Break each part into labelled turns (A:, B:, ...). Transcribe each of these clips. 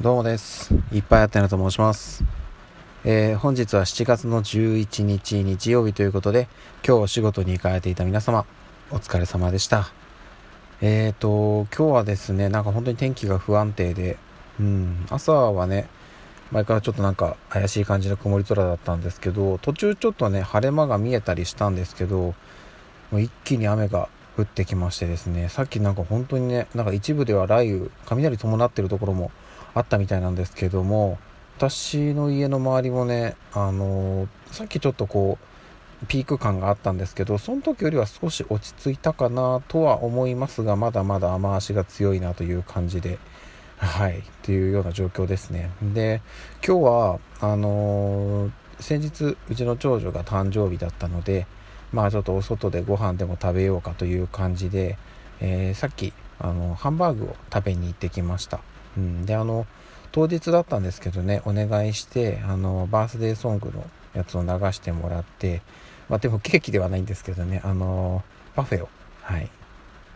A: どうもです。いっぱいあってなと申します。えー、本日は7月の11日日曜日ということで、今日お仕事に行かれていた皆様、お疲れ様でした。えーと、今日はですね、なんか本当に天気が不安定で、うん、朝はね、前からちょっとなんか怪しい感じの曇り空だったんですけど、途中ちょっとね、晴れ間が見えたりしたんですけど、もう一気に雨が降ってきましてですね、さっきなんか本当にね、なんか一部では雷雨、雷伴ってるところもあったみたいなんですけども私の家の周りもねあの、さっきちょっとこうピーク感があったんですけどその時よりは少し落ち着いたかなとは思いますがまだまだ雨足が強いなという感じではいっていうような状況ですね。で今日はあの、先日うちの長女が誕生日だったのでまあちょっとお外でご飯でも食べようかという感じで、えー、さっきあのハンバーグを食べに行ってきました。うん、であの当日だったんですけどねお願いしてあのバースデーソングのやつを流してもらってまあでもケーキではないんですけどねあのパフェをはい。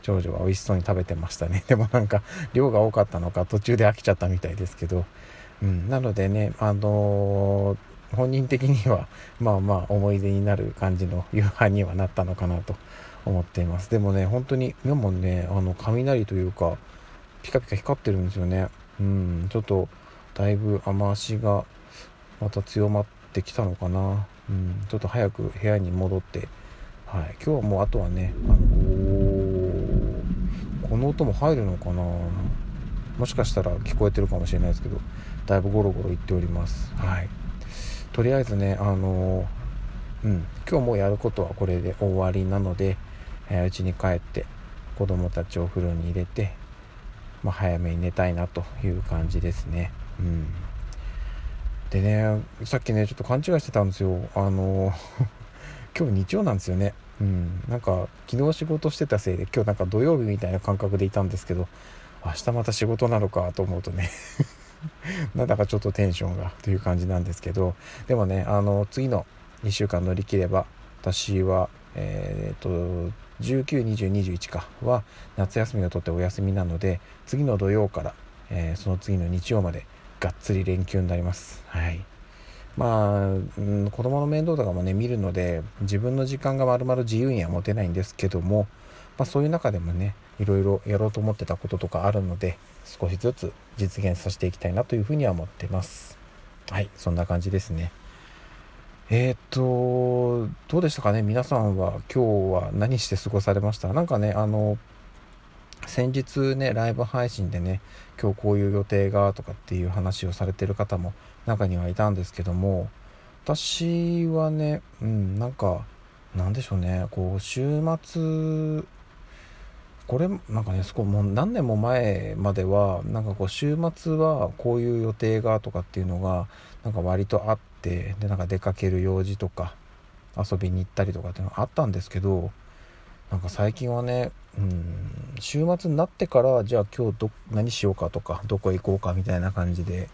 A: 長女は美味しそうに食べてましたね。でもなんか量が多かったのか途中で飽きちゃったみたいですけど、うん、なのでねあの本人的にはまあまあ思い出になる感じの夕飯にはなったのかなと思っています。でもね本当に目もねあの雷というかピカピカ光ってるんですよね。うんちょっとだいぶ雨足がまた強まってきたのかな。うんちょっと早く部屋に戻って。はい今日はもうあとはねあのこの音も入るのかな。もしかしたら聞こえてるかもしれないですけどだいぶゴロゴロいっております。はい。とりあえずねあのうん今日もやることはこれで終わりなのでうち、えー、に帰って子供たちをお風呂に入れてまあ、早めに寝たいなという感じですね。うん。でね、さっきね、ちょっと勘違いしてたんですよ。あの、今日日曜なんですよね。うん。なんか、昨日仕事してたせいで、今日なんか土曜日みたいな感覚でいたんですけど、明日また仕事なのかと思うとね なんだかちょっとテンションがという感じなんですけど、でもね、あの、次の2週間乗り切れば、私は、えー、っと、192021か。は夏休みを取ってお休みなので次の土曜から、えー、その次の日曜までがっつり連休になります。はい。まあ、うん、子供の面倒とかもね見るので自分の時間がまるまる自由には持てないんですけども、まあ、そういう中でもねいろいろやろうと思ってたこととかあるので少しずつ実現させていきたいなというふうには思ってます。はいそんな感じですね。えー、っと、どうでしたかね？皆さんは今日は何して過ごされました？なんかね、あの、先日ね、ライブ配信でね、今日こういう予定がとかっていう話をされてる方も中にはいたんですけども、私はね、うん、なんか、なんでしょうね、こう、週末、これ、なんかね、そこもう何年も前までは、なんかこう、週末はこういう予定がとかっていうのが、なんか割とあって、ってでなんか出かける用事とか遊びに行ったりとかっていうのがあったんですけどなんか最近はね、うん、週末になってからじゃあ今日ど何しようかとかどこへ行こうかみたいな感じで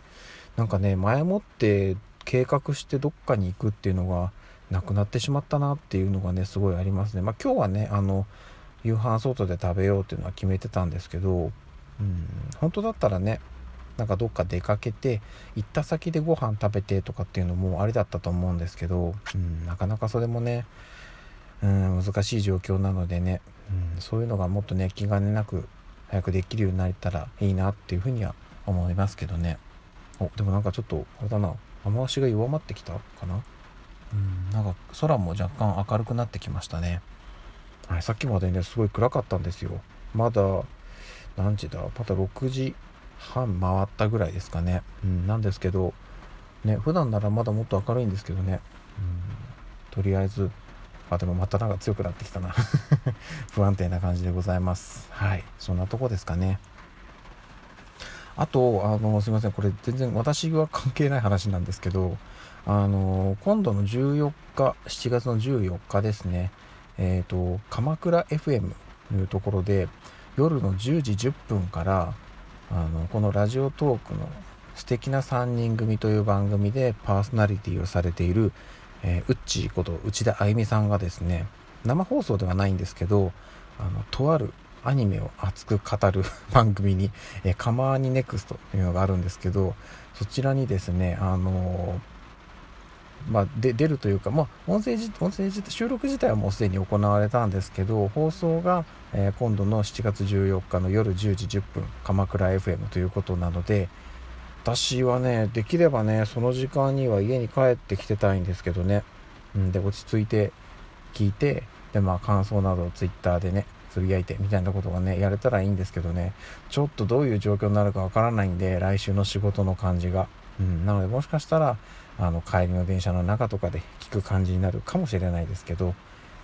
A: なんかね前もって計画してどっかに行くっていうのがなくなってしまったなっていうのがねすごいありますね。まあ、今日はねあの夕飯外で食べようっていうのは決めてたんですけど、うん、本当だったらねなんかどっか出かけて行った先でご飯食べてとかっていうのもありだったと思うんですけど、うん、なかなかそれもね、うん、難しい状況なのでね、うん、そういうのがもっとね気兼ねなく早くできるようになれたらいいなっていうふうには思いますけどね。おでもなんかちょっとあれだな。雨足が弱まってきたかな？うんなんか空も若干明るくなってきましたね。はいさっきまでねすごい暗かったんですよ。まだ何時だ？まだ6時半回ったぐらいですかね、うん、なんですけどね普段ならまだもっと明るいんですけどね、うん、とりあえずあでもまたなんか強くなってきたな。不安定な感じでございます。はいそんなとこですかね。あとあのすいません。これ全然私は関係ない話なんですけどあの今度の14日7月の14日ですね。えっ、ー、と鎌倉 FM というところで夜の10時10分からあのこのラジオトークの素敵な3人組という番組でパーソナリティをされている、えー、ウッチーこと内田あゆみさんがですね生放送ではないんですけどあのとあるアニメを熱く語る 番組に、えー、カマーニネクストというのがあるんですけど、そちらにですね、あのー、まあ、で出るというか、まあ、音声音声収録自体はもうすでに行われたんですけど放送が、えー、今度の7月14日の夜10時10分鎌倉 FM ということなので私はねできればねその時間には家に帰ってきてたいんですけどね、うん、で落ち着いて聞いてでまあ感想などを Twitter でねつぶやいてみたいなことがねやれたらいいんですけどね。ちょっとどういう状況になるかわからないんで来週の仕事の感じが、うん、なのでもしかしたらあの帰りの電車の中とかで聞く感じになるかもしれないですけど、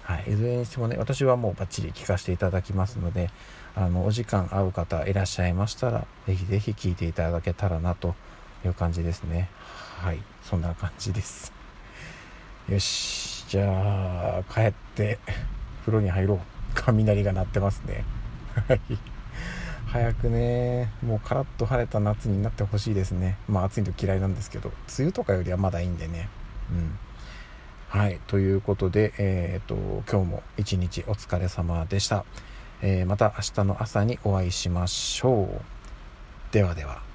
A: はい、いずれにしてもね私はもうバッチリ聞かせていただきますのであのお時間合う方いらっしゃいましたらぜひぜひ聞いていただけたらなという感じですね。はいそんな感じです。よしじゃあ帰って風呂に入ろう。雷が鳴ってますね。はい。早くね。もうカラッと晴れた夏になってほしいですね。まあ暑いの嫌いなんですけど梅雨とかよりはまだいいんでね。うん。はい。ということでえっ、と今日も一日お疲れ様でした、えー、また明日の朝にお会いしましょう。ではでは。